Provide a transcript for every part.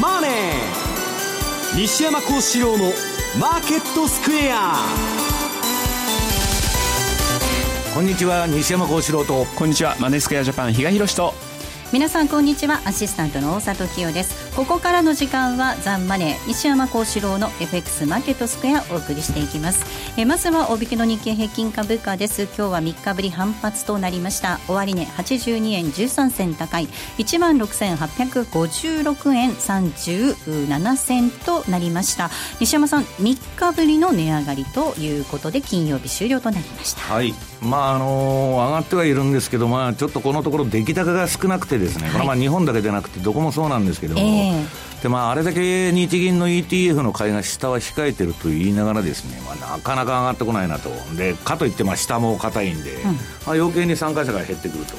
マネー」西山幸四郎の「マーケットスクエア」こんにちは西山幸四郎と。こんにちはマネースクエアジャパン比嘉宏と。皆さんこんにちは。アシスタントの大里清ですここからの時間はザンマネー西山幸四郎の FX マーケットスクエアお送りしていきます。えまずは大引けの日経平均株価です。今日は3日ぶり反発となりました。終値、ね、82円13銭高い。1万6856円37銭となりました。西山さん3日ぶりの値上がりということで金曜日終了となりました。はい。まああのー、上がってはいるんですけどまあちょっとこのところ出来高が少なくてですね、はい、これはまあ日本だけでなくてどこもそうなんですけども、えー、でまあ、あれだけ日銀の ETF の買いが下は控えてると言いながらですね、まあ、なかなか上がってこないなと。でかといってまあ下も硬いんで、うん、まあ、余計に参加者が減ってくると。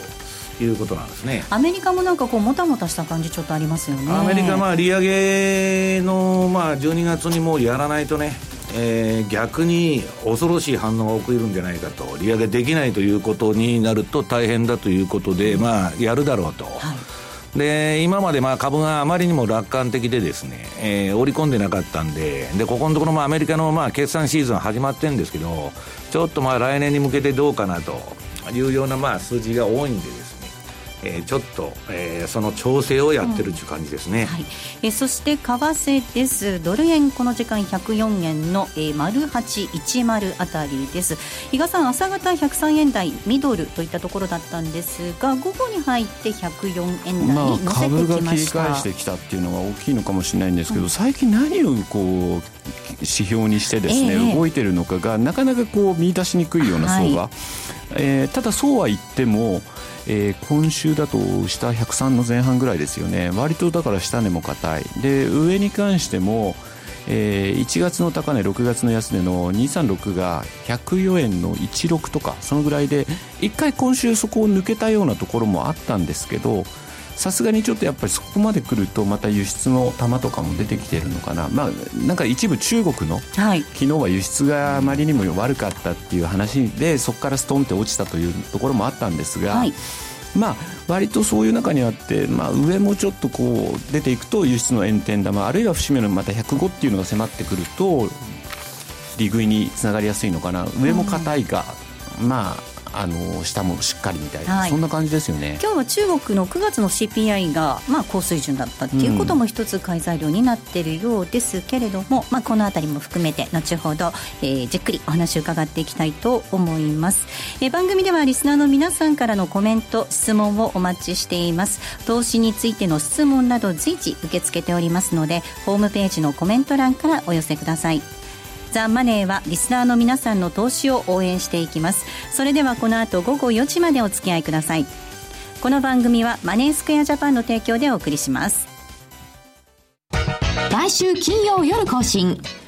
いうことなんですね。アメリカもなんかこうもたもたした感じちょっとありますよね。アメリカまあ利上げのまあ12月にもうやらないとねえー、逆に恐ろしい反応が起きるんじゃないかと。利上げできないということになると大変だということで、まあ、やるだろうと。はいで今までまあ株があまりにも楽観的でですね、えー、織り込んでなかったんででここのところもアメリカのまあ決算シーズン始まってるんですけどちょっとまあ来年に向けてどうかなというようなまあ数字が多いんでですえー、ちょっと、えー、その調整をやってるという感じですね、うんはい、えー、そして為替です。ドル円この時間104円の、えー、丸810あたりです。比嘉さん朝方103円台ミドルといったところだったんですが午後に入って104円台に乗せてきました、まあ、株が切り返してきたっていうのが大きいのかもしれないんですけど、うん、最近何をこう指標にしてですね、えー、動いてるのかがなかなかこう見出しにくいような相場、はい、えー、ただそうは言ってもえー、今週だと下103の前半ぐらいですよね。割とだから下値も硬い。で上に関しても、えー、1月の高値6月の安値の236が104円の16とかそのぐらいで1回今週そこを抜けたようなところもあったんですけどさすがにちょっとやっぱりそこまで来るとまた輸出の玉とかも出てきてるのかな。まあなんか一部中国の、はい、昨日は輸出があまりにも悪かったっていう話でそこからストンって落ちたというところもあったんですが、はい。まあ、割とそういう中にあって、まあ、上もちょっとこう出ていくと輸出の炎天玉あるいは節目のまた105っていうのが迫ってくると利食いにつながりやすいのかな。上も硬いが、うん、まああの下もしっかりみたい。な、はい、そんな感じですよね。今日は中国の9月の CPI が、まあ、高水準だったっていうことも一つ買い材料になっているようですけれども、うん、まあ、この辺りも含めて後ほど、えー、じっくりお話を伺っていきたいと思います、えー、番組ではリスナーの皆さんからのコメント質問をお待ちしています。投資についての質問など随時受け付けておりますのでホームページのコメント欄からお寄せくださいザ・マネーはリスナーの皆さんの投資を応援していきます。それではこの後午後4時までお付き合いください。この番組はマネースクエアジャパンの提供でお送りします。毎週金曜夜更新。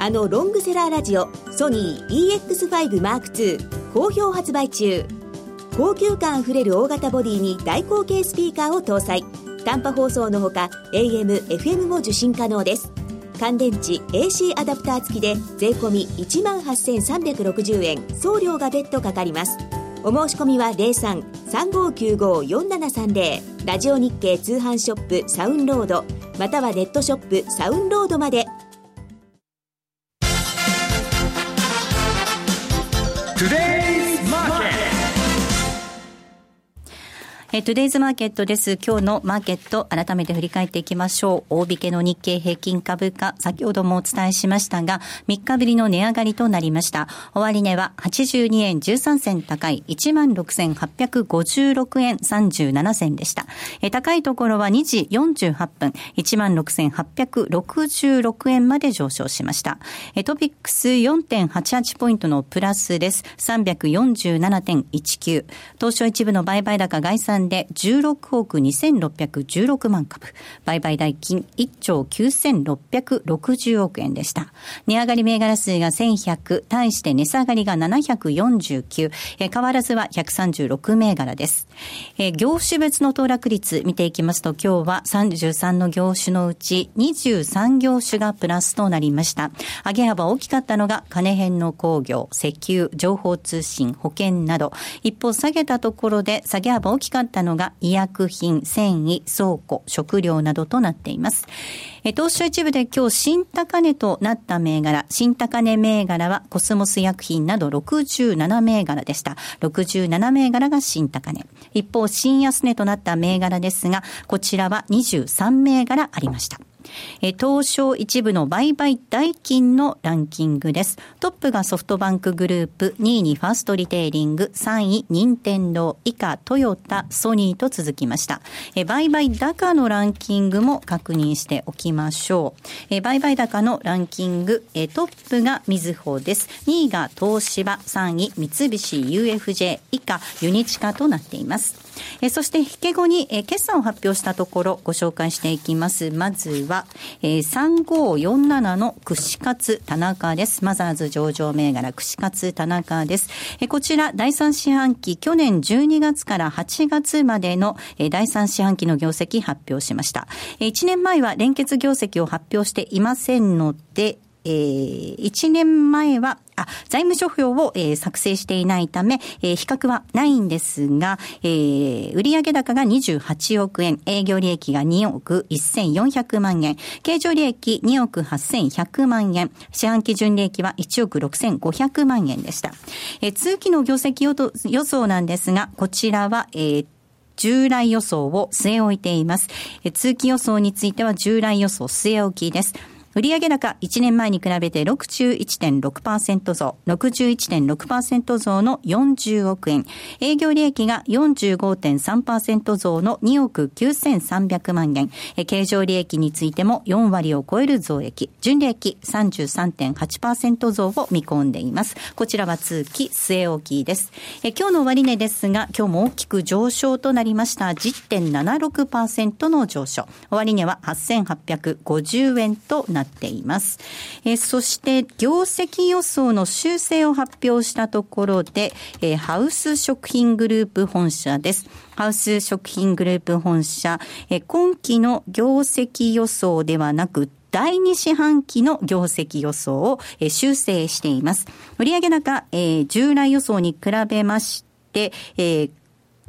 あのロングセラーラジオソニー EX5M2 好評発売中。高級感あふれる大型ボディに大口径スピーカーを搭載。短波放送のほか AM、FM も受信可能です。乾電池 AC アダプター付きで税込1万8360円。送料が別途かかります。お申し込みは03-3595-4730ラジオ日経通販ショップサウンロード。またはネットショップサウンロードまで。Today えー、トゥデイズマーケットです。今日のマーケット、改めて振り返っていきましょう。大引けの日経平均株価、先ほどもお伝えしましたが、3日ぶりの値上がりとなりました。終値は82円13銭高い、16,856円37銭でした。えー、高いところは2時48分、16,866円まで上昇しました。えー、トピックス4.88ポイントのプラスです。347.19。当初一部の売買高概算算で16億2616万株。売買代金1兆9660億円でした。値上がり銘柄数が1100、対して値下がりが749、え変わらずは136銘柄です。え業種別の騰落率見ていきますと、今日は33の業種のうち23業種がプラスとなりました。上げ幅大きかったのが金編の工業、石油、情報通信、保険など。一方下げたところで下げ幅大きかったのが医薬品、繊維、倉庫、食料などとなっています。え東証一部で今日新高値となった銘柄、新高値銘柄はコスモス薬品など67銘柄でした。67銘柄が新高値。一方、新安値となった銘柄ですが、こちらは23銘柄ありました。え東証一部の売買代金のランキングです。トップがソフトバンクグループ、2位にファーストリテイリング、3位、任天堂、以下、トヨタ、ソニーと続きました。え売買高のランキングも確認しておきましょう。え売買高のランキング、えトップがみずほです。2位が東芝、3位、三菱 UFJ、以下、ユニチカとなっています。えそして引け後に、え決算を発表したところご紹介していきます。まずは、え3547の串カツ田中です。マザーズ上場銘柄串カツ田中です。えこちら第3四半期去年12月から8月までの、え第3四半期の業績発表しました。え1年前は連結業績を発表していませんので、えー、1年前は、あ、財務諸表を、えー、作成していないため、えー、比較はないんですが、えー、売上高が28億円、営業利益が2億1400万円、経常利益2億8100万円、四半期純利益は1億6500万円でした。えー、通期の業績予想なんですが、こちらは、えー従来予想を据え置いています。え通期予想については従来予想据え置きです。売上高1年前に比べて61.6%増、61.6%増の40億円。営業利益が45.3%増の2億9300万円。経常利益についても4割を超える増益。純利益33.8%増を見込んでいます。こちらは通期据え置きです。今日の終値ですが、今日も大きく上昇となりました。10.76%の上昇。終値は8850円とななっています。えー、そして、業績予想の修正を発表したところで、えー、ハウス食品グループ本社です。ハウス食品グループ本社、えー、今期の業績予想ではなく、第二四半期の業績予想を、えー、修正しています。売上高、えー、従来予想に比べまして、えー、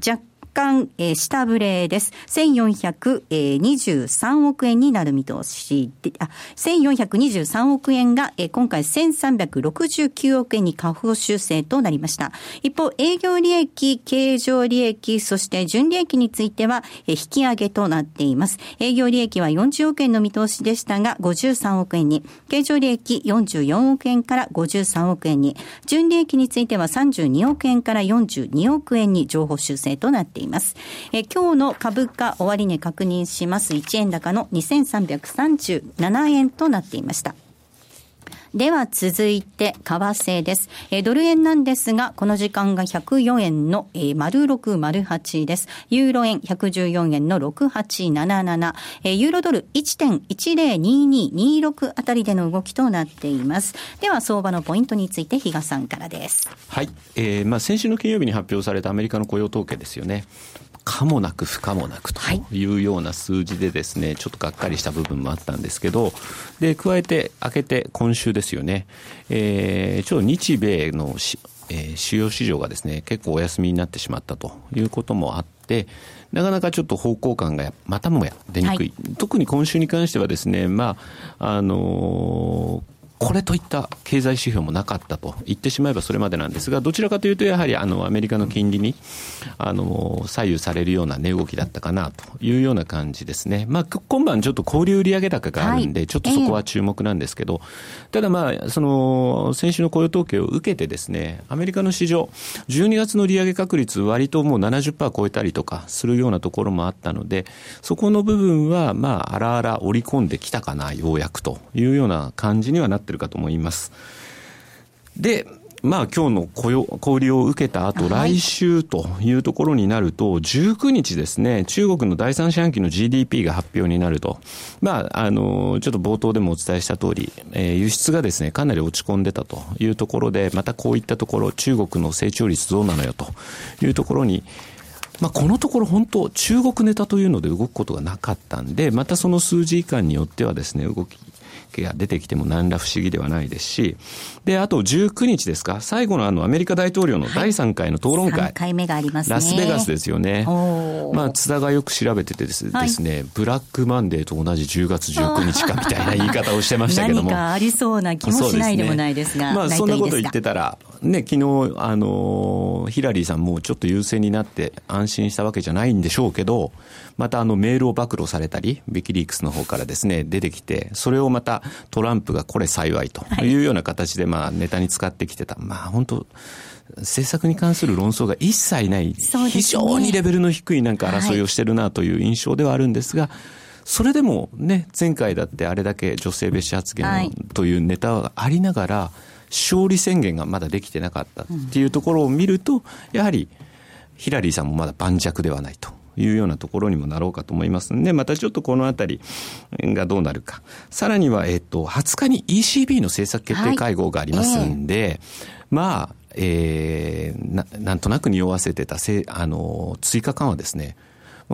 若干、えー、下振れです。1423億円になる見通しで、あ、1423億円が、えー、今回1369億円に下方修正となりました。一方、営業利益、経常利益、そして純利益については、えー、引き上げとなっています。営業利益は40億円の見通しでしたが、53億円に、経常利益44億円から53億円に、純利益については32億円から42億円に情報修正となっています。ています。え今日の株価終値確認します。1円高の2337円となっていました。では続いて、為替です。えドル円なんですが、この時間が104円の、えー、丸608です。ユーロ円114円の6877。えー、ユーロドル1.102226あたりでの動きとなっています。では、相場のポイントについて、比嘉さんからです。はい。えー、まあ、先週の金曜日に発表されたアメリカの雇用統計ですよね。可もなく不可もなくとい。うような数字でですね、ちょっとがっかりした部分もあったんですけど、で、加えて明けて今週ですよね、えー、ちょっと日米のえー、主要市場がですね、結構お休みになってしまったということもあって、なかなかちょっと方向感がまたもや出にくい。はい、特に今週に関してはですね、まあ、あのーこれといった経済指標もなかったと言ってしまえばそれまでなんですが、どちらかというと、やはりあのアメリカの金利にあの左右されるような値動きだったかなというような感じですね。まあ、今晩ちょっと小売売上高があるんで、ちょっとそこは注目なんですけど、ただまあ、その先週の雇用統計を受けてですね、アメリカの市場、12月の利上げ確率、割ともう70%超えたりとかするようなところもあったので、そこの部分は、まあ、あらあら織り込んできたかな、ようやくというような感じにはなってってるかと思います。で、まあ今日の雇用小売りを受けた後、来週というところになると、19日ですね、中国の第三四半期の GDP が発表になると。まあ、あの、ちょっと冒頭でもお伝えした通り、えー、輸出がですね、かなり落ち込んでたというところで、またこういったところ、中国の成長率どうなのよというところに、まあ、このところ本当、中国ネタというので動くことがなかったんで、またその数字間によってはですね、動きが出てきても何ら不思議ではないですし、で、あと19日ですか、最後のあのアメリカ大統領の第3回の討論会。はい、回目がありますね。ラスベガスですよね。まあ、津田がよく調べててですね、はい、ブラックマンデーと同じ10月19日かみたいな言い方をしてましたけども。何かありそうな気もしないでもないですが。すね、まあ、そんなこと言ってたら、ね、昨日、あの、ヒラリーさんもちょっと優勢になって安心したわけじゃないんでしょうけど、またあのメールを暴露されたり、ウィキリークスの方からですね、出てきて、それをまたトランプがこれ幸いというような形で、まあネタに使ってきてた。まあ本当、政策に関する論争が一切ない、ね、非常にレベルの低いなんか争いをしてるなという印象ではあるんですが、それでもね、前回だってあれだけ女性蔑視発言というネタがありながら、勝利宣言がまだできてなかったっていうところを見ると、やはりヒラリーさんもまだ盤石ではないと。いうようなところにもなろうかと思いますんで、またちょっとこのあたりがどうなるか。さらには、えっと、20日に ECB の政策決定会合がありますんで、はいえー、まあ、えー、ななんとなく匂わせてたせあの追加緩和ですね。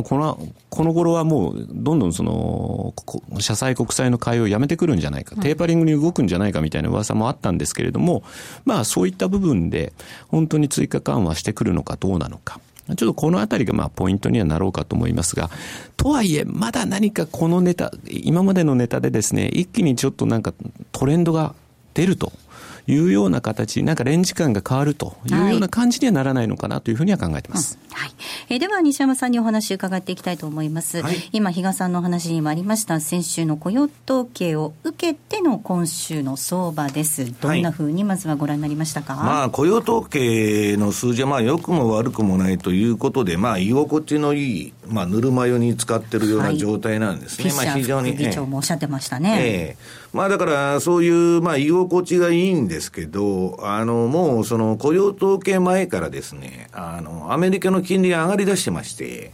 この、この頃はもう、どんどんその、社債国債の買いをやめてくるんじゃないか、テーパリングに動くんじゃないかみたいな噂もあったんですけれども、まあそういった部分で、本当に追加緩和してくるのかどうなのか。ちょっとこのあたりがまあポイントにはなろうかと思いますが、とはいえ、まだ何かこのネタ、今までのネタでですね、一気にちょっとなんかトレンドが出ると。いうような形、なんかレンジ感が変わるというような感じにはならないのかなというふうには考えてます。はい、えー、では西山さんにお話伺っていきたいと思います。はい、今比嘉さんのお話にもありました先週の雇用統計を受けての今週の相場です。どんなふうにまずはご覧になりましたか？はい、まあ雇用統計の数字はまあ良くも悪くもないということで、まあ居心地のいいまあぬるま湯に使ってるような状態なんですね。まあ非常に。議長もおっしゃってましたね。ええー、まあだからそういうまあ居心地がいいんでですけど。あの、もうその雇用統計前からですね、あの、アメリカの金利が上がりだしてまして、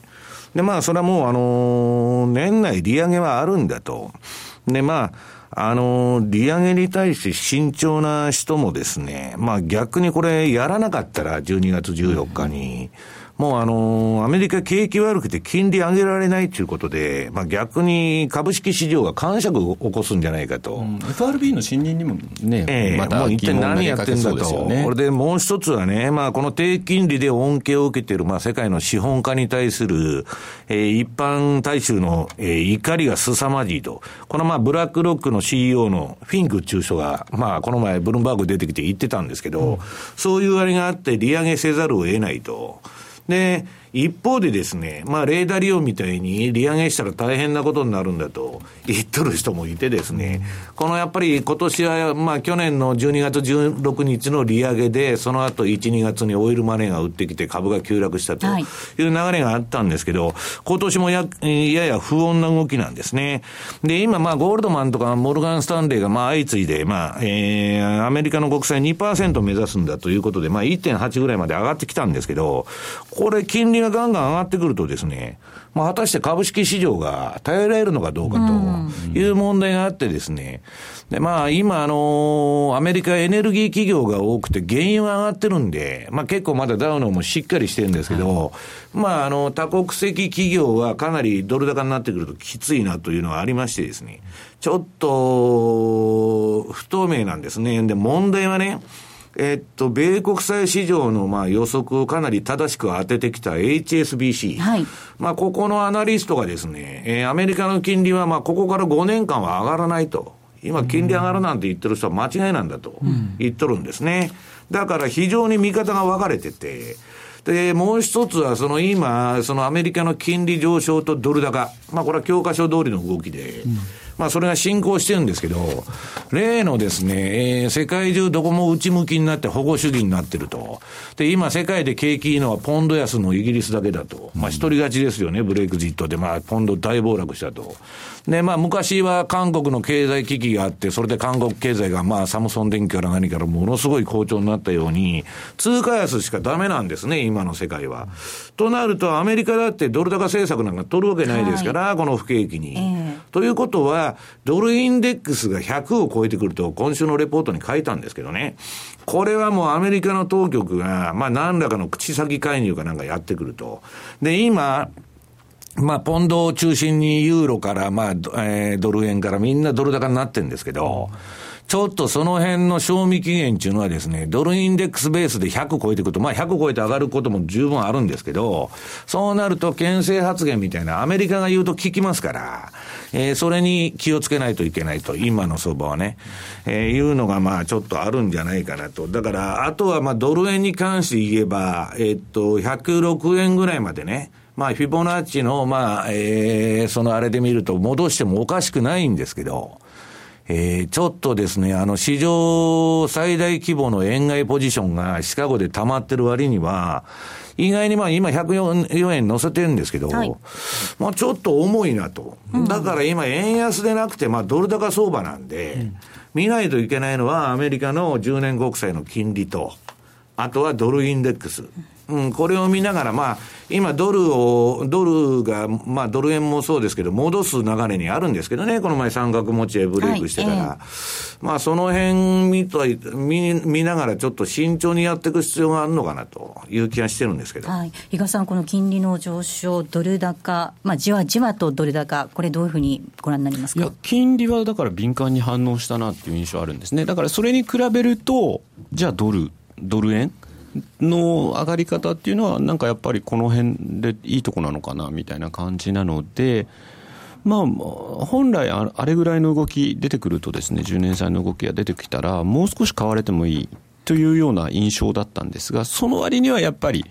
で、まあ、それはもう、あの、年内利上げはあるんだと。で、まあ、あの、利上げに対して慎重な人もですね、まあ逆にこれやらなかったら12月14日に、うんもうあの、アメリカ景気悪くて金利上げられないということで、まあ逆に株式市場が感触を起こすんじゃないかと。うん、FRB の信任にもね、ええー、またもう一体何やってんだと。ね、これでもう一つはね、まあこの低金利で恩恵を受けている、まあ世界の資本家に対する、えー、一般大衆の、えー、怒りが凄まじいと。このまあブラックロックの CEO のフィンク中書が、まあこの前ブルームバーグ出てきて言ってたんですけど、うん、そういうあれがあって利上げせざるを得ないと。で、一方でですね、まあ、レーダー利用みたいに利上げしたら大変なことになるんだと言っとる人もいてですね、このやっぱり今年は、まあ、去年の12月16日の利上げで、その後1、2月にオイルマネーが売ってきて株が急落したという流れがあったんですけど、今年もややや不穏な動きなんですね。で、今、まあ、ゴールドマンとかモルガン・スタンレーが、まあ、相次いで、まあ、えー、アメリカの国債2%目指すんだということで、まあ、1.8ぐらいまで上がってきたんですけど、これ、金利がガンガン上がってくるとですね、まあ、果たして株式市場が耐えられるのかどうかという問題があってですね、で、まあ、今、あの、アメリカエネルギー企業が多くて原油は上がってるんで、まあ結構まだダウのもしっかりしてるんですけど、まあ、あの、多国籍企業はかなりドル高になってくるときついなというのはありましてですね、ちょっと、不透明なんですね。で、問題はね、えっと、米国債市場のまあ予測をかなり正しく当ててきた HSBC。はい。まあ、ここのアナリストがですね、えー、アメリカの金利はまあ、ここから5年間は上がらないと。今、金利上がるなんて言ってる人は間違いなんだと言っとるんですね。だから非常に見方が分かれてて、で、もう一つは、その今、そのアメリカの金利上昇とドル高。まあ、これは教科書通りの動きで、うんまあ、それが進行してるんですけど、例のですね、えー、世界中どこも内向きになって保護主義になってると。で、今世界で景気いいのはポンド安のイギリスだけだと。まあ、一人勝ちですよね、ブレイクジットで。まあ、ポンド大暴落したと。で、まあ、昔は韓国の経済危機があって、それで韓国経済が、まあ、サムソン電機から何からものすごい好調になったように、通貨安しかダメなんですね、今の世界は。となると、アメリカだってドル高政策なんか取るわけないですから、はい、この不景気に、えー。ということは、ドルインデックスが100を超えてくると、今週のレポートに書いたんですけどね。これはもうアメリカの当局が、まあ、何らかの口先介入かなんかやってくると。で、今、まあ、ポンドを中心にユーロから、まあ、えー、ドル円からみんなドル高になってんですけど、ちょっとその辺の賞味期限っていうのはですね、ドルインデックスベースで100超えていくと、まあ100超えて上がることも十分あるんですけど、そうなると牽制発言みたいなアメリカが言うと聞きますから、えー、それに気をつけないといけないと、今の相場はね、えー、いうのがまあちょっとあるんじゃないかなと。だから、あとはまあドル円に関して言えば、えー、っと、106円ぐらいまでね、まあ、フィボナッチの、まあ、えー、そのあれで見ると戻してもおかしくないんですけど、えー、ちょっとですね、あの、史上最大規模の円買いポジションがシカゴで溜まってる割には、意外にまあ今104円乗せてるんですけど、はい、まあちょっと重いなと。だから今円安でなくて、まあドル高相場なんで、うん、見ないといけないのはアメリカの10年国債の金利と、あとはドルインデックス。うん、これを見ながら、まあ、今ドルを、ドルが、まあドル円もそうですけど、戻す流れにあるんですけどね、この前三角持ちへブレイクしてから。はいえー、まあその辺見と見見ながらちょっと慎重にやっていく必要があるのかなという気がしてるんですけど。はい。比嘉さん、この金利の上昇、ドル高、まあじわじわとドル高、これどういうふうにご覧になりますか？いや、金利はだから敏感に反応したなっていう印象あるんですね。だからそれに比べると、じゃあドル、ドル円の上がり方っていうのは、なんかやっぱりこの辺でいいとこなのかなみたいな感じなので、まあ、本来あれぐらいの動き出てくるとですね、10年債の動きが出てきたら、もう少し買われてもいいというような印象だったんですが、その割にはやっぱり、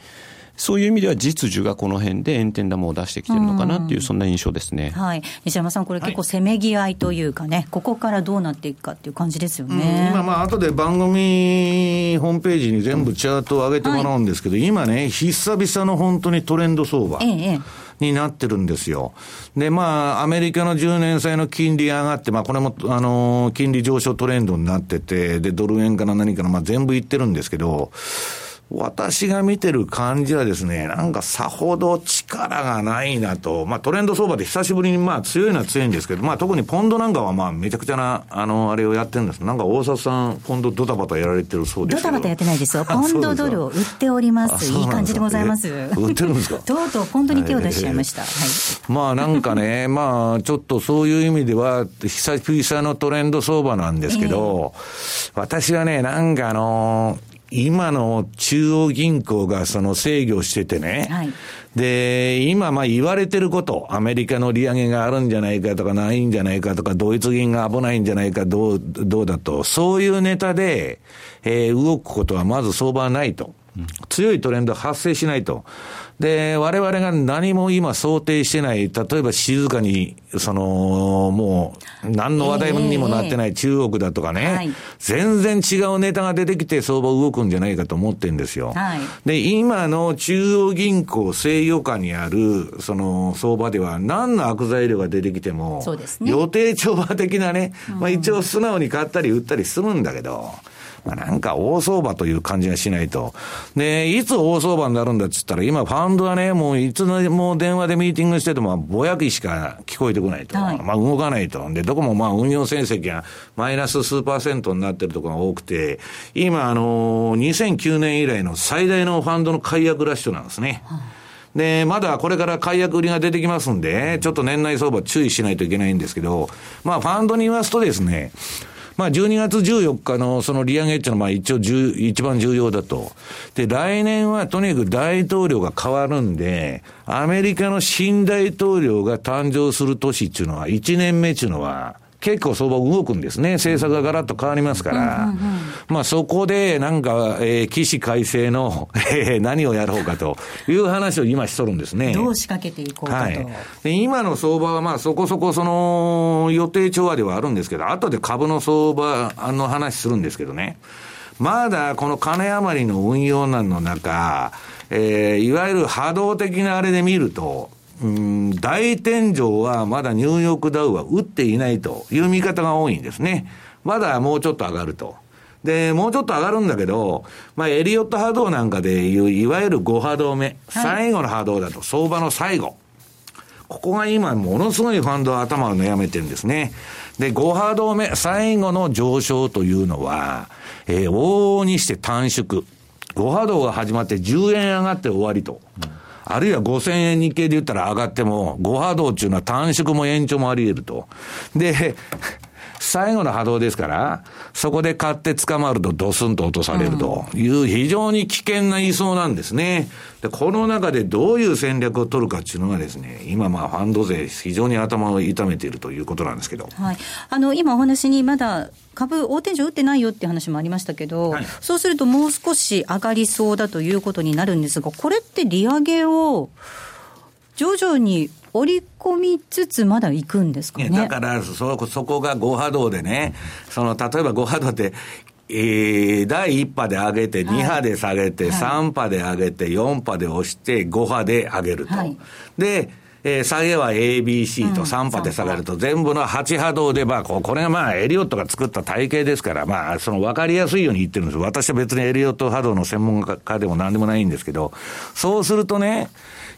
そういう意味では実需がこの辺で円天玉を出してきてるのかなっていう、そんな印象ですね、はい、西山さん、これ、結構せめぎ合いというかね、はい、ここからどうなっていくかっていう感じですよね、うん、今、まあ後で番組ホームページに全部チャートを上げてもらうんですけど、はい、今ね、久々の本当にトレンド相場。ええになってるんですよ。で、まあ、アメリカの10年債の金利上がって、まあ、これも、あの、金利上昇トレンドになってて、で、ドル円から何から、まあ、全部いってるんですけど、私が見てる感じはですね、なんかさほど力がないなと、まあトレンド相場で久しぶりにまあ強いのは強いんですけど、まあ特にポンドなんかはまあめちゃくちゃな、あの、あれをやってるんです。なんか大里さん、ポンドドタバタやられてるそうですドタバタやってないですよ。ポンドドルを売っております。いい感じでございます。売ってるんですか？とうとうポンドに手を出しちゃいました。はい。まあなんかね、まあちょっとそういう意味では、久々のトレンド相場なんですけど、えー、私はね、なんかあのー今の中央銀行がその制御しててね、はい、で、今まあ言われてること、アメリカの利上げがあるんじゃないかとかないんじゃないかとか、ドイツ銀が危ないんじゃないかどう、どうだと、そういうネタで、えー、動くことはまず相場はないと。強いトレンド発生しないと。で、我々が何も今想定してない、例えば静かに、その、もう、何の話題にもなってない中国だとかね、えーはい、全然違うネタが出てきて相場動くんじゃないかと思ってるんですよ。はい、で、今の中央銀行制御下にある、その相場では何の悪材料が出てきても、ね、予定調和的なね、まあ一応素直に買ったり売ったりするんだけど、まあ、なんか大相場という感じがしないと。で、いつ大相場になるんだっつったら、今ファンドはね、もういつも電話でミーティングしてても、ぼやきしか聞こえてこないと。はい、まあ動かないと。で、どこもまあ運用成績がマイナス数パーセントになってるところが多くて、今あのー、2009年以来の最大のファンドの解約ラッシュなんですね。はいで、まだこれから解約売りが出てきますんで、ちょっと年内相場注意しないといけないんですけど、まあファンドに言わすとですね、まあ、12月14日のその利上げっていうのは、まあ、一応一番重要だと。で、来年はとにかく大統領が変わるんで、アメリカの新大統領が誕生する年っていうのは、1年目っていうのは、結構相場動くんですね。政策がガラッと変わりますから。まあそこでなんか、えー、起死改正の、えー、何をやろうかという話を今しとるんですね。どう仕掛けていこうかと。はい、で今の相場はまあそこそこその予定調和ではあるんですけど、後で株の相場の話するんですけどね。まだこの金余りの運用難の中、えー、いわゆる波動的なあれで見ると、うん、大天井はまだニューヨークダウは打っていないという見方が多いんですね。まだもうちょっと上がると。で、もうちょっと上がるんだけど、まあ、エリオット波動なんかでいう、いわゆる5波動目、最後の波動だと、相場の最後。ここが今、ものすごいファンドは頭を悩めてるんですね。で、5波動目、最後の上昇というのは、えー、往々にして短縮。5波動が始まって10円上がって終わりと。うんあるいは5000円日経で言ったら上がっても、5波動っていうのは短縮も延長もあり得ると。で、最後の波動ですから、そこで買って捕まるとドスンと落とされるという非常に危険な位相なんですね。で、この中でどういう戦略を取るかっていうのがですね、今まあファンド税非常に頭を痛めているということなんですけど。はい。あの、今お話にまだ株、大天井打ってないよっていう話もありましたけど、はい、そうするともう少し上がりそうだということになるんですが、これって利上げを徐々に織り込みつつ、まだ行くんですかね。だからそ、そこが5波動でね、その、例えば5波動って、えー、第1波で上げて、2波で下げて、はい、3波で上げて、4波で押して、5波で上げると。はい、で、えー、下げは ABC と3波で下がると、全部の8波動で、まあ、これがまあ、エリオットが作った体系ですから、まあ、その分かりやすいように言ってるんです私は別にエリオット波動の専門家でも何でもないんですけど、そうするとね、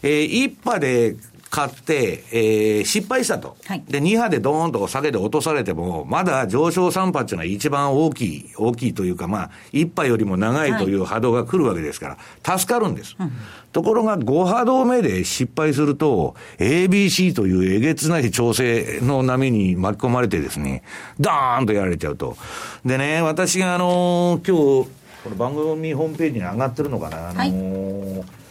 えー、1波で買って、えー、失敗したと。はい、で、2波でドーンと下げて落とされても、まだ上昇3波っていうのは一番大きい、大きいというか、まあ、1波よりも長いという波動が来るわけですから、助かるんです。うん、ところが、5波動目で失敗すると、ABC というえげつない調整の波に巻き込まれてですね、ダーンとやられちゃうと。でね、私があのー、今日、この番組ホームページに上がってるのかな、あのーはい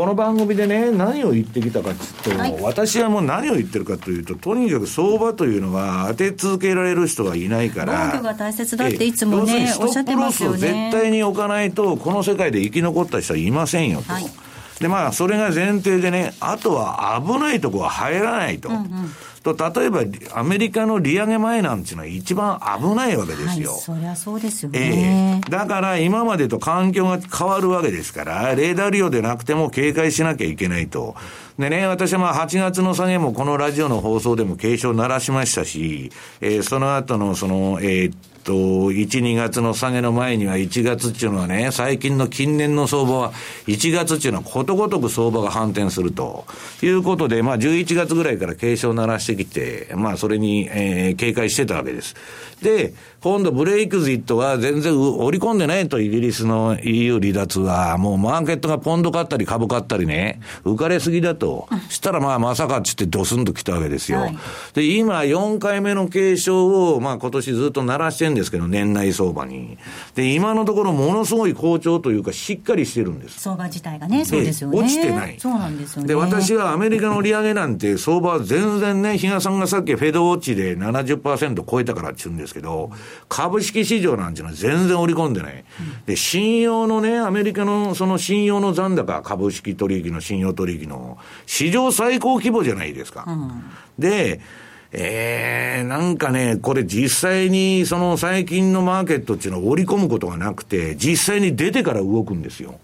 この番組でね、何を言ってきたかというと、はい、私はもう何を言ってるかというと、とにかく相場というのは当て続けられる人がいないから。防御が大切だっていつもね、おっしゃってますよね。絶対に置かないと、この世界で生き残った人はいませんよと。はい、で、まあ、それが前提でね、あとは危ないとこは入らないと。うんうんと、例えばアメリカの利上げ前なんていうのは一番危ないわけですよ。はい、そりゃそうですよね、えー、だから今までと環境が変わるわけですから、レーダー利用でなくても警戒しなきゃいけないと。でね、私はまあ8月の下げもこのラジオの放送でも警鐘を鳴らしましたし、えー、その後のその、えー、と、1、2月の下げの前には1月っていうのはね、最近の近年の相場は、1月っていうのはことごとく相場が反転するということで、まあ11月ぐらいから警鐘を鳴らしてきて、まあそれに、えー、警戒してたわけです。で、今度ブレイクジットは全然織り込んでないと、イギリスの EU 離脱は、もうマーケットがポンド買ったり株買ったりね、浮かれすぎだと。したらまあまさかっつってドスンと来たわけですよ。はい、で、今4回目の継承を、まあ今年ずっと鳴らしてるんですけど、年内相場に。で、今のところものすごい好調というか、しっかりしてるんです。相場自体がね、そうですよね。落ちてない。そうなんですよね。で、私はアメリカの利上げなんて、相場は全然ね、比嘉さんがさっきフェドウォッチで70%超えたからって言うんですですけど、株式市場なんていうのは全然織り込んでない。で、信用のね、アメリカのその信用の残高、株式取引の信用取引の、史上最高規模じゃないですか。うん、で、ええー、なんかね、これ実際にその最近のマーケットっていうのは織り込むことがなくて、実際に出てから動くんですよ。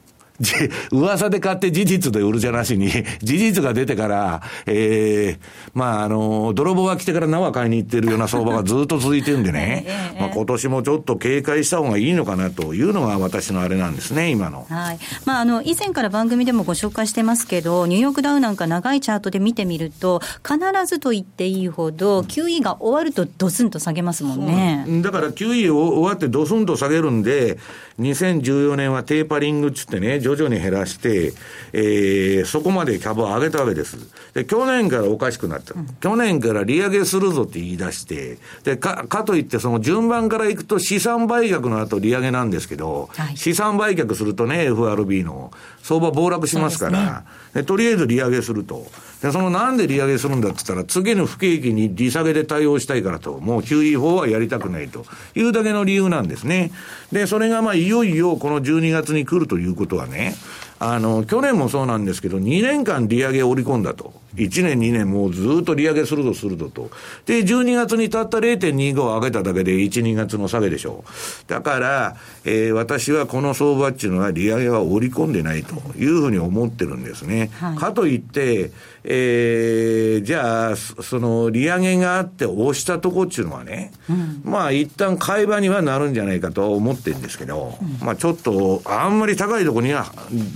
噂で買って事実で売るじゃなしに、事実が出てから、ええー、まあ、あの、泥棒が来てから縄買いに行ってるような相場がずっと続いてるんでね、まあ、今年もちょっと警戒した方がいいのかなというのが私のあれなんですね、今の。はい。まあ、あの、以前から番組でもご紹介してますけど、ニューヨークダウなんか長いチャートで見てみると、必ずと言っていいほど、QE が終わるとドスンと下げますもんね。だから QE 終わってドスンと下げるんで、2014年はテーパリングっつってね、徐々に減らして、えー、そこまで株を上げたわけです。で、去年からおかしくなった。うん、去年から利上げするぞって言い出して、で、か、かといってその順番からいくと資産売却の後利上げなんですけど、はい、資産売却するとね、FRB の相場暴落しますから、ね、でとりあえず利上げすると。で、そのなんで利上げするんだって言ったら、次の不景気に利下げで対応したいからと、もう QE 法はやりたくないというだけの理由なんですね。で、それがまあ、いよいよこの12月に来るということはね、あの、去年もそうなんですけど、2年間利上げを織り込んだと。1年、2年、もうずっと利上げするとするとと。で、12月にたった0.25を上げただけで1、2月の下げでしょう。だから、えー、私はこの相場っていうのは利上げは織り込んでないというふうに思ってるんですね。はい、かといって、えー、じゃあ、その利上げがあって押したとこっていうのはね、うん、まあ一旦買い場にはなるんじゃないかと思ってるんですけど、うん、まあちょっと、あんまり高いところには、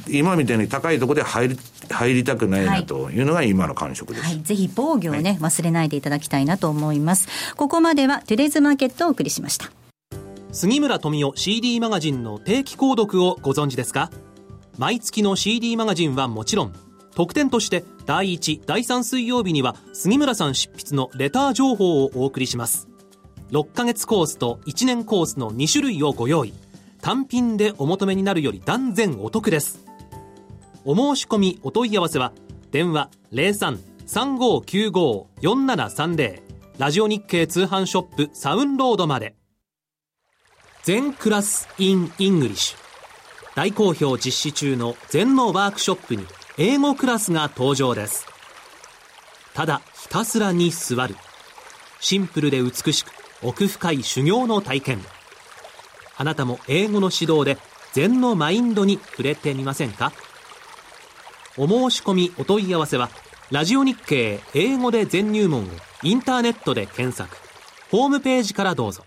今みたいに高いところで入り、入りたくないなというのが今の感触です。はい、ぜひ防御をね、はい、忘れないでいただきたいなと思います。ここまではトゥデイズマーケットをお送りしました。杉村富夫 CD マガジンの定期購読をご存知ですか？毎月の CD マガジンはもちろん、特典として第1、第3水曜日には杉村さん執筆のレター情報をお送りします。6ヶ月コースと1年コースの2種類をご用意。単品でお求めになるより断然お得です。お申し込みお問い合わせは電話03-3595-4730ラジオ日経通販ショップサウンロードまで Zen class in English 大好評実施中の禅のワークショップに英語クラスが登場です。ただひたすらに座る。シンプルで美しく奥深い修行の体験。あなたも英語の指導で禅のマインドに触れてみませんか？お申し込みお問い合わせは、ラジオ日経英語で禅入門をインターネットで検索。ホームページからどうぞ。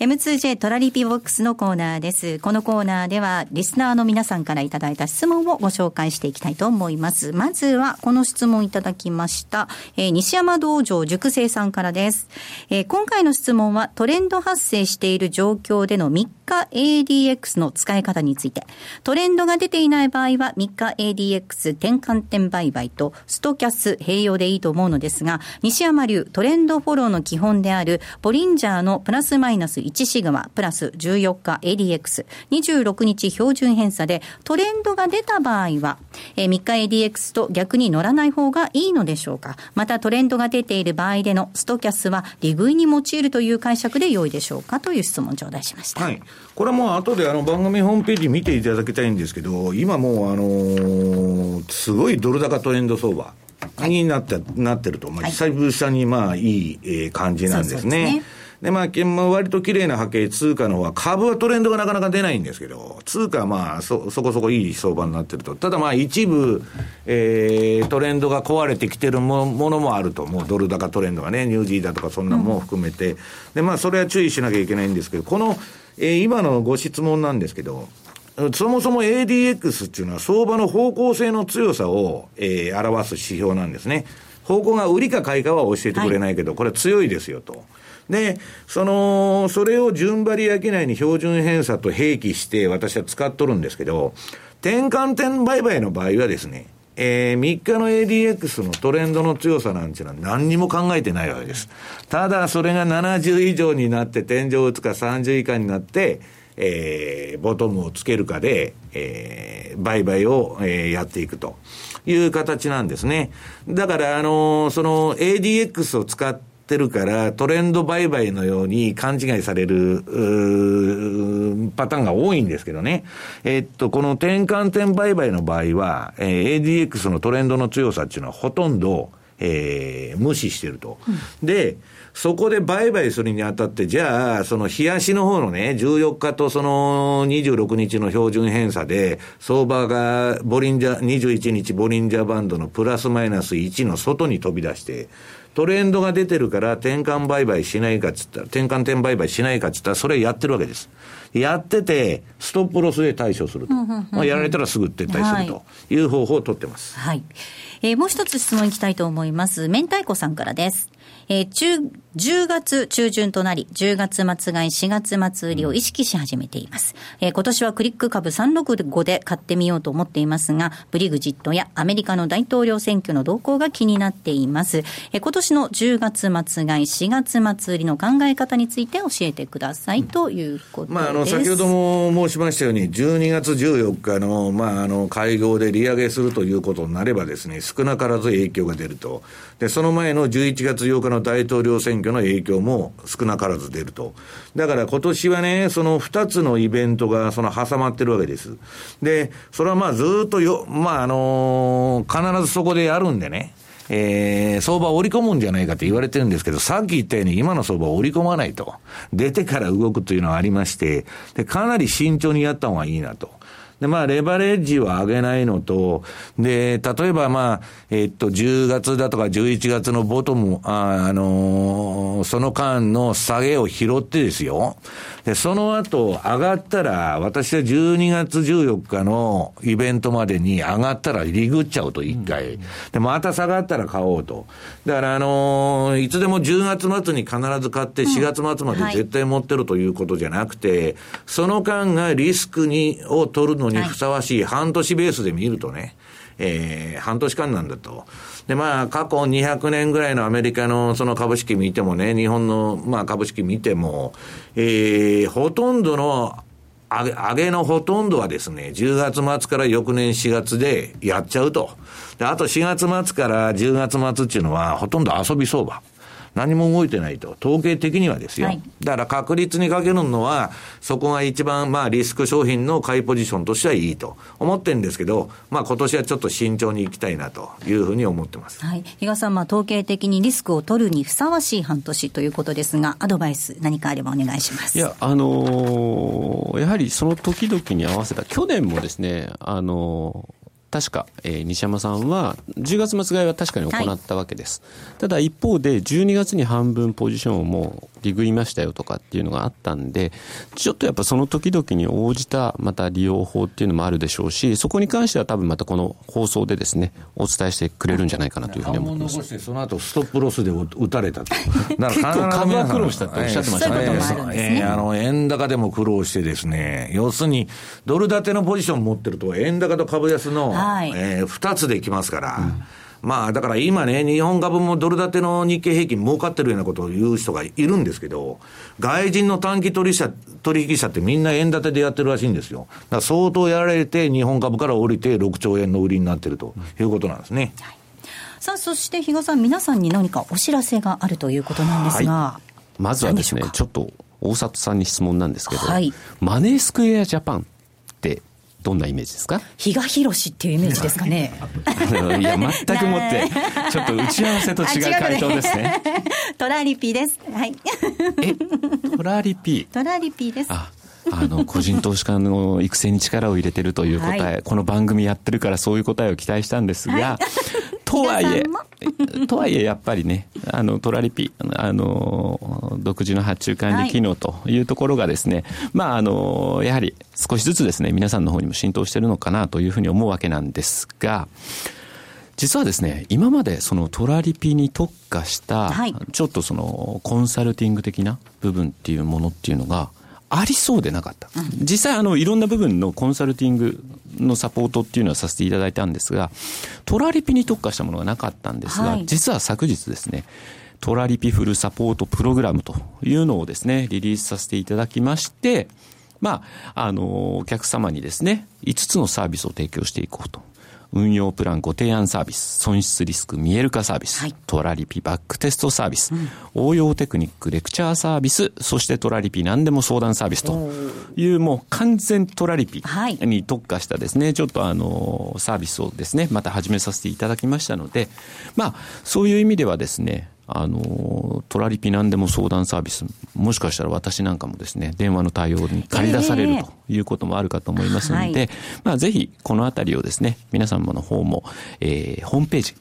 M2J トラリピボックスのコーナーです。このコーナーでは、リスナーの皆さんからいただいた質問をご紹介していきたいと思います。まずは、この質問いただきました。えー、西山道場塾生さんからです。えー、今回の質問は、トレンド発生している状況での3日 ADX の使い方について、トレンドが出ていない場合は、3日 ADX 転換点売買とストキャス併用でいいと思うのですが、西山流トレンドフォローの基本である、ボリンジャーのプラスマイナスシグマプラス14日 ADX、26日標準偏差でトレンドが出た場合は、えー、3日 ADX と逆に乗らない方がいいのでしょうか？またトレンドが出ている場合でのストキャスは利食いに用いるという解釈で良いでしょうか？という質問を頂戴しました。はい。これはもう後であの番組ホームページ見ていただきたいんですけど、今もうあのー、すごいドル高トレンド相場。になって、なってると、まあ、久々にまあいい、えー、感じなんですね。で、まあ、割と綺麗な波形、通貨の方は、株はトレンドがなかなか出ないんですけど、通貨はまあ、そ、そこそこいい相場になってると。ただまあ、一部、えー、トレンドが壊れてきてるもものもあると。もうドル高トレンドがね、ニュージーだとかそんなも含めて。うん、で、まあ、それは注意しなきゃいけないんですけど、この、えー、今のご質問なんですけど、そもそも ADX っていうのは相場の方向性の強さを、えー、表す指標なんですね。方向が売りか買いかは教えてくれないけど、はい、これは強いですよと。で、その、それを順張り商いに標準偏差と併記して私は使っとるんですけど、転換点売買の場合はですね、えー、3日の ADX のトレンドの強さなんていうのは何にも考えてないわけです。ただ、それが70以上になって天井を打つか30以下になって、えー、ボトムをつけるかで、えー、売買を、えー、やっていくという形なんですね。だから、あのー、その ADX を使って、ってるから、トレンド売買のように勘違いされる、パターンが多いんですけどね。えっと、この転換点売買の場合は、えー、ADX のトレンドの強さっていうのはほとんど、えー、無視してると。うん、で、そこで売買するにあたって、じゃあ、その冷やしの方のね、14日とその26日の標準偏差で、相場がボリンジャー、21日ボリンジャーバンドのプラスマイナス1の外に飛び出して、トレンドが出てるから転換売買しないかっつったら、転換点売買しないかっつったら、それやってるわけです。やってて、ストップロスで対処すると。まあ、やられたらすぐ撤退するという方法を取ってます。はい。えーもう一つ質問いきたいと思います。明太子さんからです。えー中、10月中旬となり、10月末買い、4月末売りを意識し始めています。えー今年はクリック株365で買ってみようと思っていますが、ブリグジットやアメリカの大統領選挙の動向が気になっています。えー今年の10月末買い、4月末売りの考え方について教えてくださいということです。まあ、あの先ほども申しましたように、12月14日の,、まあ、あの会合で利上げするということになればです、ね、少なからず影響が出るとで、その前の11月8日の大統領選挙の影響も少なからず出ると、だから今年はね、その2つのイベントがその挟まってるわけです。で、それはまあずっとよ、まああの必ずそこでやるんでね。えー、相場を織り込むんじゃないかって言われてるんですけど、さっき言ったように今の相場を織り込まないと。出てから動くというのはありまして、で、かなり慎重にやった方がいいなと。で、まあ、レバレッジを上げないのと、で、例えばまあ、えっと、10月だとか11月のボトム、あ、あのーその間の下げを拾ってですよ。で、その後上がったら、私は12月14日のイベントまでに上がったらリグっちゃうと、一回。で、また下がったら買おうと。だから、あのーいつでも10月末に必ず買って4月末まで絶対持ってるということじゃなくて、その間がリスクに、を取るのにふさわしい半年ベースで見るとね、えー半年間なんだと。で、まあ、過去200年ぐらいのアメリカのその株式見てもね、日本の、まあ、株式見ても、えーほとんどの上げ、上げのほとんどはですね、10月末から翌年4月でやっちゃうと。で、あと4月末から10月末っていうのは、ほとんど遊び相場。何も動いてないと。統計的にはですよ。はいだから確率にかけるのは、そこが一番、まあ、リスク商品の買いポジションとしてはいいと思ってるんですけど、まあ、今年はちょっと慎重にいきたいなというふうに思ってます。はい。比嘉さん、まあ、統計的にリスクを取るにふさわしい半年ということですが、アドバイス何かあればお願いします。いや、あのーやはりその時々に合わせた、去年もですね、あのー確か、えー西山さんは、10月末買いは確かに行ったわけです。ただ一方で、12月に半分ポジションをもうリグりましたよとかっていうのがあったんで、ちょっとやっぱその時々に応じたまた利用法っていうのもあるでしょうし、そこに関しては多分またこの放送でですね、お伝えしてくれるんじゃないかなというふうに思ってます。して、その後ストップロスで打たれたと。結構株は苦労したっておっしゃってましたねそういうこともあるんですねえーあの、円高でも苦労してですね、要するに、ドル建てのポジション持ってると、円高と株安の、はい。えー二つできますから、まあ、だから今ね、日本株もドル建ての日経平均儲かってるようなことを言う人がいるんですけど、外人の短期取引者取引者ってみんな円建てでやってるらしいんですよ。だから相当やられて、日本株から降りて6兆円の売りになってるということなんですね。さあ、そして比嘉さん、皆さんに何かお知らせがあるということなんですが、まずはですねちょっと大里さんに質問なんですけど、はい。マネースクエアジャパンってどんなイメージですか？比嘉宏っていうイメージですかね。いや全くもってちょっと打ち合わせと違う回答ですね。トラリピです。はい。え？トラリピ？トラリピです。ああの個人投資家の育成に力を入れてるという答え、はいこの番組やってるからそういう答えを期待したんですが、とはいえとはいえやっぱりね、あのトラリピ、あの独自の発注管理機能というところがですね、まああのやはり少しずつですね、皆さんの方にも浸透してるのかなというふうに思うわけなんですが、実はですね、今までそのトラリピに特化した、はい。ちょっとそのコンサルティング的な部分っていうものっていうのがありそうでなかった。実際あのいろんな部分のコンサルティングのサポートっていうのはさせていただいたんですが、トラリピに特化したものがなかったんですが、はい実は昨日ですね、トラリピフルサポートプログラムというのをですね、リリースさせていただきまして、まあ、あの、お客様にですね、5つのサービスを提供していこうと。運用プランご提案サービス、損失リスク見える化サービス、はい。トラリピバックテストサービス、応用テクニックレクチャーサービス、そしてトラリピ何でも相談サービスというもう完全トラリピはい。に特化したですね、ちょっとあの、サービスをですね、また始めさせていただきましたので、まあ、そういう意味ではですね、あの、トラリピ何でも相談サービス、もしかしたら私なんかもですね、電話の対応に借り出されるええ。ということもあるかと思いますので、はい。まあ、ぜひこのあたりをですね、皆様の方も、えーホームページ、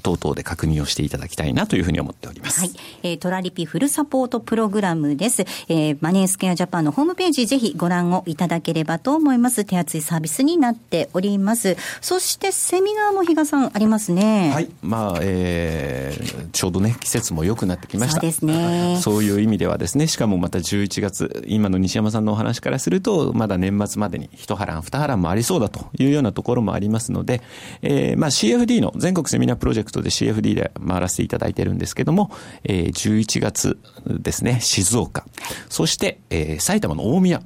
等々で確認をしていただきたいなというふうに思っております。はい。えー、トラリピフルサポートプログラムです。えー、マネースケアジャパンのホームページぜひご覧をいただければと思います。手厚いサービスになっております。そしてセミナーも比嘉さんありますね。はい。まあ、えー、ちょうどね、季節も良くなってきました。そうですね。そういう意味ではですね、しかもまた11月、今の西山さんのお話からすると、まだ年末までに一波乱二波乱もありそうだというようなところもありますので、えー、まあ CFD の全国セミナープロジェクトで CFD で回らせていただいてるんですけども、えー、11月ですね、静岡。そして、えー、埼玉の大宮。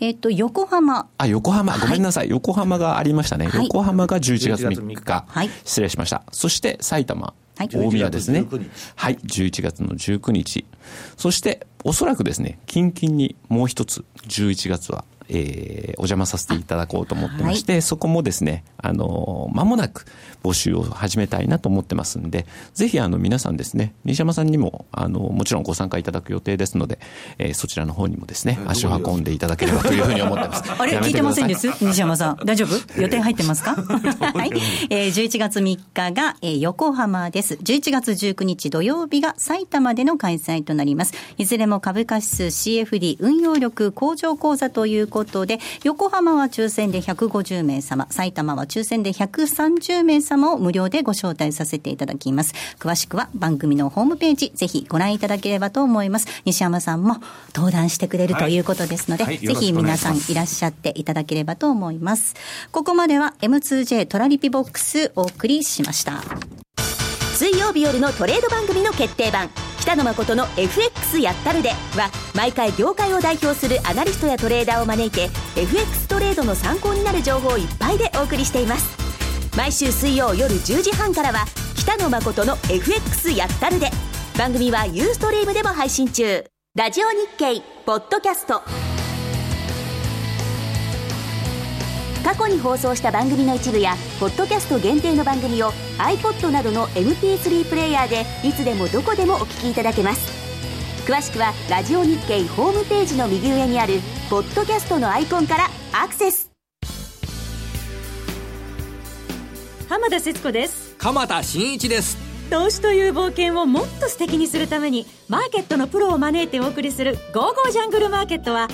えっ、と、横浜。あ、横浜。ごめんなさい。横浜がありましたね。はい横浜が11月3日。はい失礼しました。そして埼玉。はい大宮ですね11月19日。はい。11月の19日。そして、おそらくですね、近々にもう一つ、11月は、えー、お邪魔させていただこうと思ってまして、そこもですね、あのー、間もなく募集を始めたいなと思ってますんで、ぜひあの皆さんですね、西山さんにも、あの、もちろんご参加いただく予定ですので、えーそちらの方にもですね、足を運んでいただければというふうに思ってます。あれ聞いてませんです？西山さん。大丈夫？予定入ってますか？はい。えー、11月3日が、えー横浜です。11月19日土曜日が埼玉での開催となります。いずれも株価指数 CFD 運用力向上講座ということで、横浜は抽選で150名様、埼玉は抽選で130名様を無料でご招待させていただきます。詳しくは番組のホームページ、ぜひご覧いただければと思います。西山さんも登壇してくれるということですので、はいはいぜひ皆さんいらっしゃっていただければと思います。ここまでは M2J トラリピボックスお送りしました。水曜日夜のトレード番組の決定版。北野誠の FX やったるで。は毎回業界を代表するアナリストやトレーダーを招いて FX トレードの参考になる情報をいっぱいでお送りしています。毎週水曜夜10時半からは北野誠の FX やったるで。番組はユーストリームでも配信中。ラジオ日経ポッドキャスト。過去に放送した番組の一部やポッドキャスト限定の番組を iPod などの MP3 プレイヤーでいつでもどこでもお聞きいただけます。詳しくはラジオ日経ホームページの右上にあるポッドキャストのアイコンからアクセス。浜田節子です。鎌田新一です。投資という冒険をもっと素敵にするためにマーケットのプロを招いてお送りする「ゴーゴージャングルマーケット」は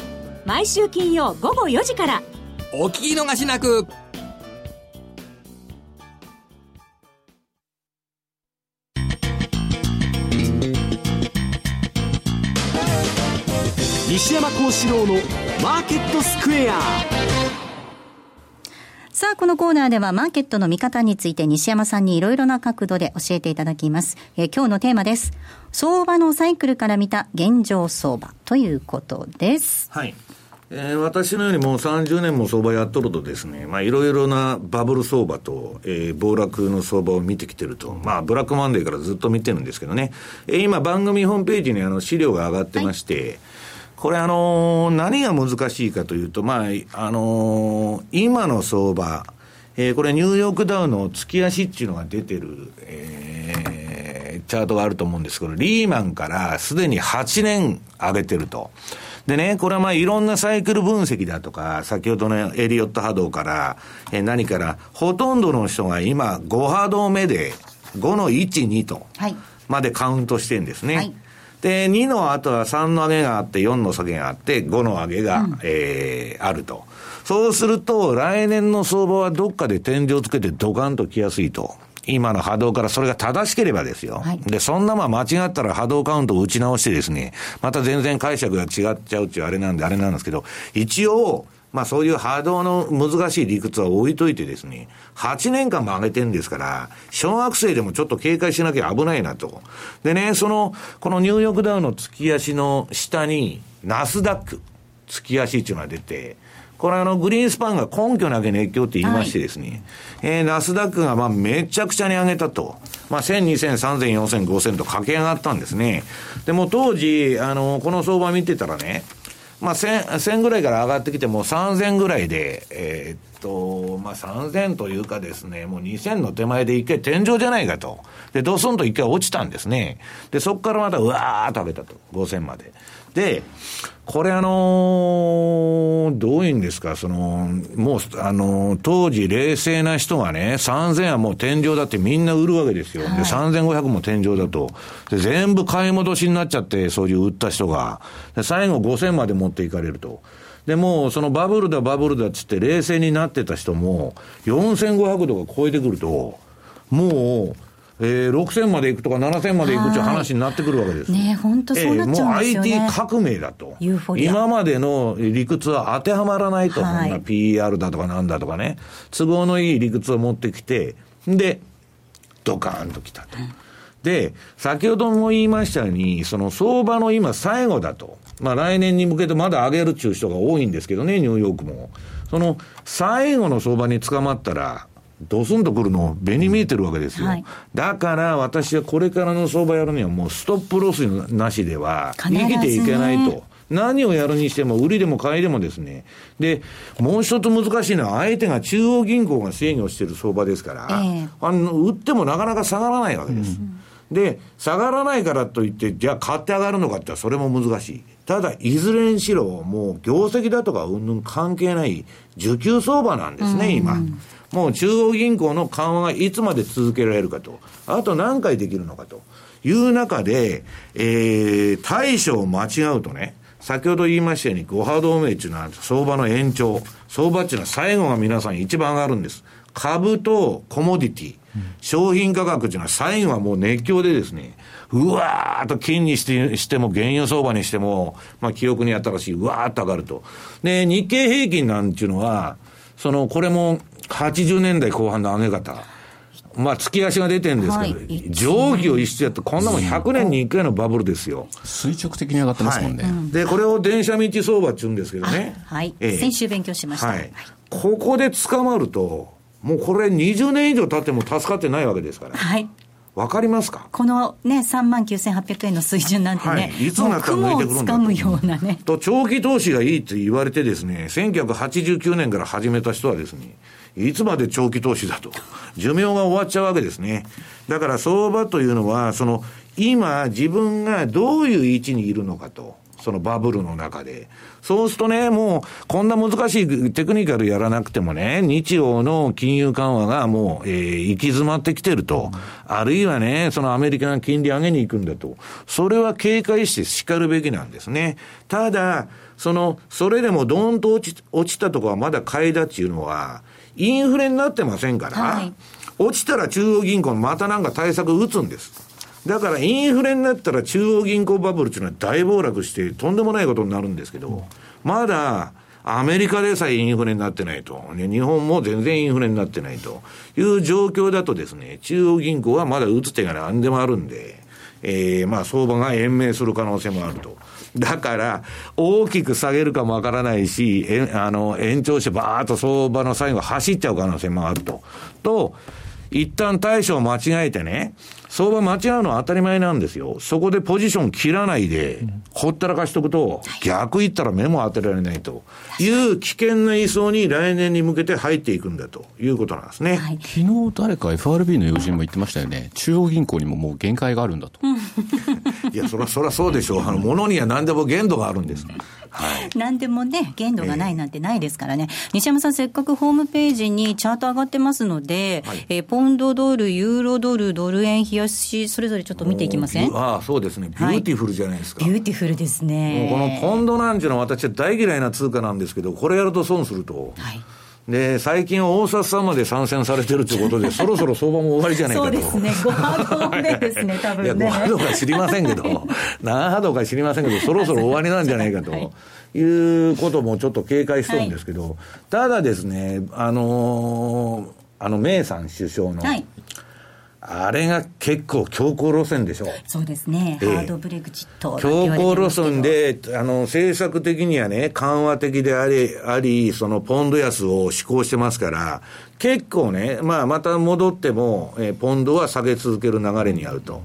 毎週金曜午後4時からお聞き逃しなく西山幸四郎のマーケットスクエアさあ、このコーナーではマーケットの見方について西山さんにいろいろな角度で教えていただきます。えー今日のテーマです。相場のサイクルから見た現状相場ということです。はい。えー私のようにもう30年も相場やっとるとですね、まあいろいろなバブル相場と、えー暴落の相場を見てきてると。まあブラックマンデーからずっと見てるんですけどね。えー今番組ホームページにあの資料が上がってまして、これあのー何が難しいかというと、まあ、あのー今の相場、えーこれニューヨークダウの月足っていうのが出てる、えーチャートがあると思うんですけど、リーマンからすでに8年上げてると。でね、これはまあいろんなサイクル分析だとか、先ほどのエリオット波動から、えー何から、ほとんどの人が今5波動目で5の1、2と、はい。までカウントしてんですね。はいで、2の後は3の上げがあって、4の下げがあって、5の上げが、えーあると。そうすると、来年の相場はどっかで天井つけてドカンと来やすいと。今の波動からそれが正しければですよ。はいで、そんなまあ間違ったら波動カウントを打ち直してですね、また全然解釈が違っちゃうっていうあれなんで、あれなんですけど、一応、まあそういう波動の難しい理屈は置いといてですね、8年間も上げてるんですから、小学生でもちょっと警戒しなきゃ危ないなと。でね、その、このニューヨークダウの月足の下に、ナスダック、月足っていうのが出て、これあの、グリーンスパンが根拠なき熱狂って言いましてですね、えーナスダックがまあめちゃくちゃに上げたと。まあ、1000、2000、3000、4000、5000と駆け上がったんですね。でも当時、あの、この相場見てたらね、まあ、1000、1000ぐらいから上がってきても3000ぐらいで、えーと、まあ、3000というかですね、もう2000の手前で一回天井じゃないかと。で、ドスンと一回落ちたんですね。で、そこからまたうわー食べたと。5000まで。で、これあのーどういうんですか、その、もう、あのー当時冷静な人がね、3000はもう天井だってみんな売るわけですよ。で、3500も天井だと。で、全部買い戻しになっちゃって、そういう売った人が。で、最後5000まで持っていかれると。で、もうそのバブルだバブルだっつって冷静になってた人も、4500とか超えてくると、もう、えー、6000まで行くとか7000まで行くっていう話になってくるわけです。ね本当そうなっちゃうんですよね。えーもう IT 革命だと今までの理屈は当てはまらないと。はいそんな PR だとかなんだとかね。都合のいい理屈を持ってきて、で、ドカーンときたと。で、先ほども言いましたように、その相場の今最後だと。まあ来年に向けてまだ上げるっていう人が多いんですけどね、ニューヨークも。その最後の相場に捕まったら、ドスンとくるの目に見えてるわけですよ。はいだから私はこれからの相場やるにはもうストップロスなしでは生きていけないと。何をやるにしても、売りでも買いでもですね。で、もう一つ難しいのは、相手が中央銀行が制御している相場ですから、ええあの売ってもなかなか下がらないわけです。で、下がらないからといって、じゃあ買って上がるのかってそれも難しい。ただ、いずれにしろ、もう業績だとかうんぬん関係ない需給相場なんですね、今。もう中央銀行の緩和がいつまで続けられるかと。あと何回できるのかと。いう中で、えー、対処を間違うとね、先ほど言いましたように、5波同盟っていうのは相場の延長。相場っていうのは最後が皆さん一番上がるんです。株とコモディティ、商品価格っていうのは最後はもう熱狂でですね、うわーっと金にしてしても原油相場にしても、まあ記憶に新しい、うわーっと上がると。で、日経平均なんていうのは、その、これも80年代後半の上げ方。まあ、月足が出てるんですけど、はい定規を一緒やって、こんなもん100年に1回のバブルですよ。垂直的に上がってますもんね。で、これを電車道相場って言うんですけどね。はい、ええ先週勉強しました。はい。ここで捕まると、もうこれ20年以上経っても助かってないわけですから。はいわかりますか？このね、3万9800円の水準なんてね、はいいつになったら抜いてくるんだむようなね。と、長期投資がいいって言われてですね、1989年から始めた人はですね、いつまで長期投資だと。寿命が終わっちゃうわけですね。だから相場というのは、その、今自分がどういう位置にいるのかと。そのバブルの中で。そうするとね、もう、こんな難しいテクニカルやらなくてもね、日曜の金融緩和がもう、えー行き詰まってきてると。あるいはね、そのアメリカが金利上げに行くんだと。それは警戒して叱るべきなんですね。ただ、その、それでもドーンと落ち、落ちたとこはまだ買いだっていうのは、インフレになってませんから、はい落ちたら中央銀行またなんか対策打つんです。だからインフレになったら中央銀行バブルっていうのは大暴落してとんでもないことになるんですけど、まだアメリカでさえインフレになってないと、日本も全然インフレになってないという状況だとですね、中央銀行はまだ打つ手が何でもあるんで、えー、まあ相場が延命する可能性もあると。だから、大きく下げるかもわからないし、えあの、延長してバーッと相場の最後走っちゃう可能性もあると。と、一旦対処を間違えてね、相場間違うのは当たり前なんですよ。そこでポジション切らないで、ほったらかしとくと、逆行ったら目も当てられないという危険な位相に来年に向けて入っていくんだということなんですね。はい昨日誰か FRB の要人も言ってましたよね。中央銀行にももう限界があるんだと。いや、そら、そらそうでしょう。あの、物には何でも限度があるんです。何でもね、限度がないなんてないですからね、西山さん、せっかくホームページにチャート上がってますので、えーポンドドル、ユーロドル、ドル円、日足、それぞれちょっと見ていきませんああ、そうですね。ビューティフルじゃないですか。ビューティフルですね。このポンドなんていうのは私は大嫌いな通貨なんですけど、これやると損すると。はいで、最近大札さんまで参戦されてるということで、そろそろ相場も終わりじゃないかと。そうですね、ご波動でですね、多 いや、分ね。5波動か知りませんけど、何波動か知りませんけど、そろそろ終わりなんじゃないかと。いうこともちょっと警戒しとるんですけど、ただですね、あのーあの、メイさん首相の、はい、あれが結構強硬路線でしょ。そうですね、ええハードブレグジット強硬路線で、あの、政策的にはね、緩和的であり、あり、そのポンド安を施行してますから、結構ね、まあ、また戻っても、えーポンドは下げ続ける流れにあると。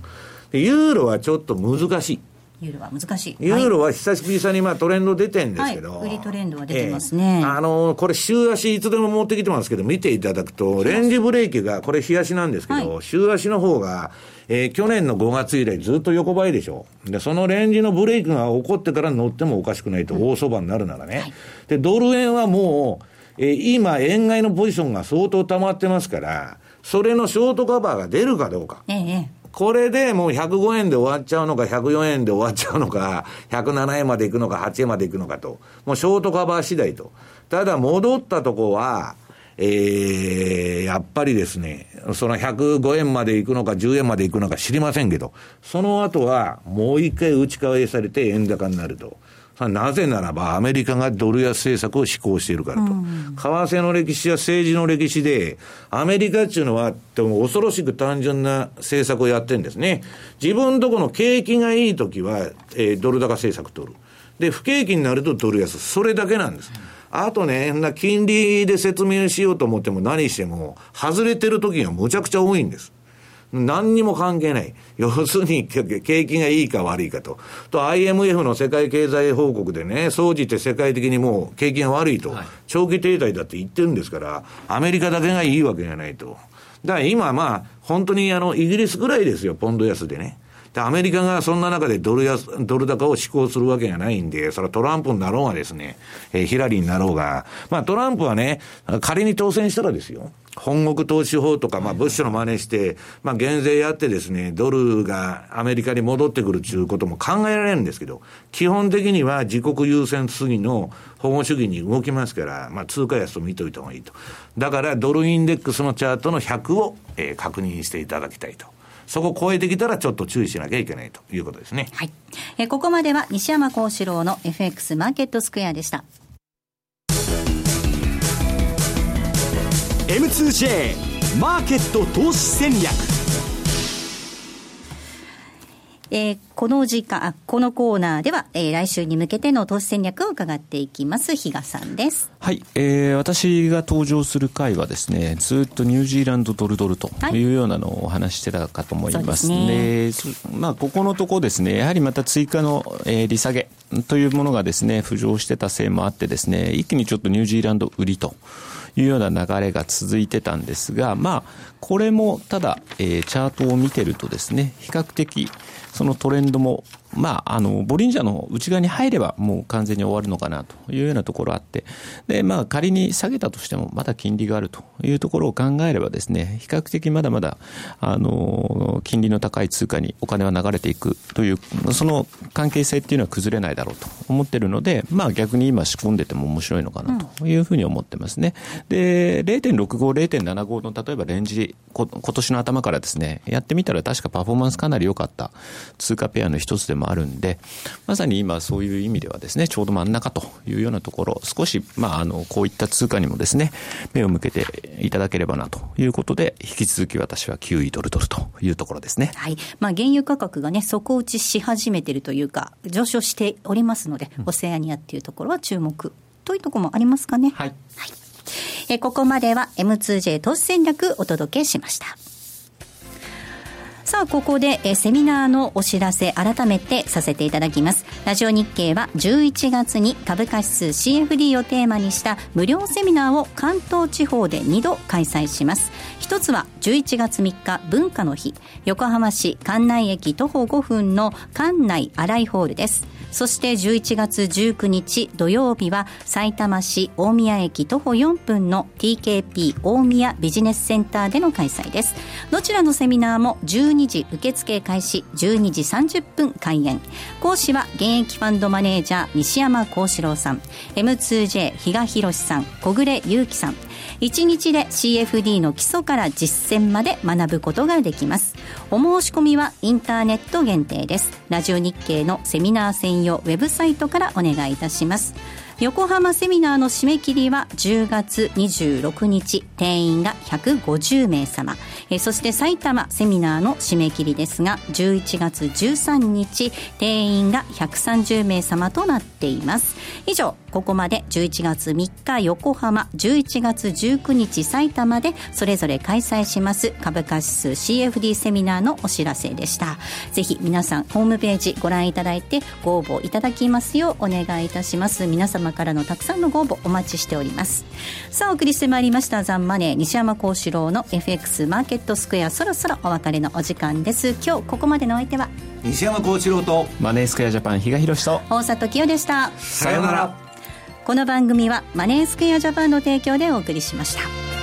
でユーロはちょっと難しい。ユーロは難しい。ユーロは久しぶりにまあトレンド出てんですけど、はい、売りトレンドは出てますね。えー、あのこれ週足いつでも持ってきてますけど、見ていただくと、レンジブレーキが、これ日足なんですけど、はい、週足の方が、えー、去年の5月以来ずっと横ばいでしょ。で、そのレンジのブレーキが起こってから乗ってもおかしくないと、大相場になるならね。はい、で、ドル円はもう、えー、今、円買いのポジションが相当溜まってますから、それのショートカバーが出るかどうか。ええこれでもう105円で終わっちゃうのか、104円で終わっちゃうのか、107円まで行くのか、8円まで行くのかと。もうショートカバー次第と。ただ戻ったとこは、えー、やっぱりですね、その105円まで行くのか、10円まで行くのか知りませんけど、その後はもう一回打ち返されて円高になると。なぜならば、アメリカがドル安政策を施行しているからと。為替の歴史や政治の歴史で、アメリカっていうのは、でも恐ろしく単純な政策をやってるんですね。自分とこの景気がいいときは、えー、ドル高政策取る。で、不景気になるとドル安。それだけなんです。あとね、金利で説明しようと思っても何しても、外れてる時がむちゃくちゃ多いんです。何にも関係ない。要するに、景気がいいか悪いかと。と、IMF の世界経済報告でね、総じて世界的にもう景気が悪いと、はい、長期停滞だって言ってるんですから、アメリカだけがいいわけじゃないと。だから今まあ、本当にあの、イギリスぐらいですよ、ポンド安でね。で、アメリカがそんな中でドル安、ドル高を施行するわけがないんで、それはトランプになろうがですね、えー、ヒラリーになろうが、まあトランプはね、仮に当選したらですよ。本国投資法とか、まあ、ブッシュの真似して、まあ、減税やってですね、ドルがアメリカに戻ってくるということも考えられるんですけど、基本的には自国優先主義の保護主義に動きますから、まあ、通貨安と見といた方がいいと。だから、ドルインデックスのチャートの100を、えー、確認していただきたいと。そこを超えてきたらちょっと注意しなきゃいけないということですね。はい。えここまでは西山幸四郎の FX マーケットスクエアでした。M2J マーケット投資戦略。えー、この時間、このコーナーでは、えー、来週に向けての投資戦略を伺っていきます。比嘉さんです。はい、えー、私が登場する回はですね、ずっとニュージーランドドルドルというようなのをお話してたかと思います。はい、で、ね、まあ、ここのとこですね、やはりまた追加の、えー、利下げというものがですね、浮上してたせいもあってですね、一気にちょっとニュージーランド売りと。いうような流れが続いてたんですが、まあ、これもただ、えー、チャートを見てるとですね、比較的そのトレンドもまあ、あの、ボリンジャーの内側に入ればもう完全に終わるのかなというようなところあって、で、まあ、仮に下げたとしてもまだ金利があるというところを考えればですね、比較的まだまだ、あの、金利の高い通貨にお金は流れていくという、その関係性っていうのは崩れないだろうと思ってるので、まあ、逆に今仕込んでても面白いのかなというふうに思ってますね。で、0.65、0.75の例えばレンジ、こ今年の頭からですね、やってみたら確かパフォーマンスかなり良かった通貨ペアの一つでももあるんで、まさに今そういう意味ではですね、ちょうど真ん中というようなところ、少し、まあ、あの、こういった通貨にもですね、目を向けていただければなということで、引き続き私は9位ドルドルというところですね。はい。まあ、原油価格がね、底打ちし始めてるというか、上昇しておりますので、オセアニアっていうところは注目というところもありますかね。はい。はい。えここまでは M2J 投資戦略お届けしました。さあ、ここでえセミナーのお知らせ改めてさせていただきます。ラジオ日経は11月に株価指数 CFD をテーマにした無料セミナーを関東地方で2度開催します。一つは11月3日文化の日、横浜市関内駅徒歩5分の関内新井ホールです。そして11月19日土曜日は埼玉市大宮駅徒歩4分の TKP 大宮ビジネスセンターでの開催です。どちらのセミナーも12時受付開始、12時30分開演。講師は現役ファンドマネージャー西山幸四郎さん、M2J 比嘉博さん、小暮祐樹さん、1日で CFD の基礎から実践まで学ぶことができます。お申し込みはインターネット限定です。ラジオ日経のセミナー専用ウェブサイトからお願いいたします。横浜セミナーの締め切りは10月26日。定員が150名様。えそして埼玉セミナーの締め切りですが11月13日定員が130名様となっています。以上ここまで11月3日横浜11月19日埼玉でそれぞれ開催します株価指数 CFD セミナーのお知らせでした。ぜひ皆さんホームページご覧いただいてご応募いただきますようお願いいたします。皆様様からのたくさんのご応募お待ちしております。さあお送りしてまいりましたザンマネー西山幸四郎の FX マーケットスクエア。そろそろお別れのお時間です。今日ここまでのお相手は？西山幸四郎とマネースクエアジャパン比嘉宏と。大里清でした。さようなら。この番組はマネースクエアジャパンの提供でお送りしました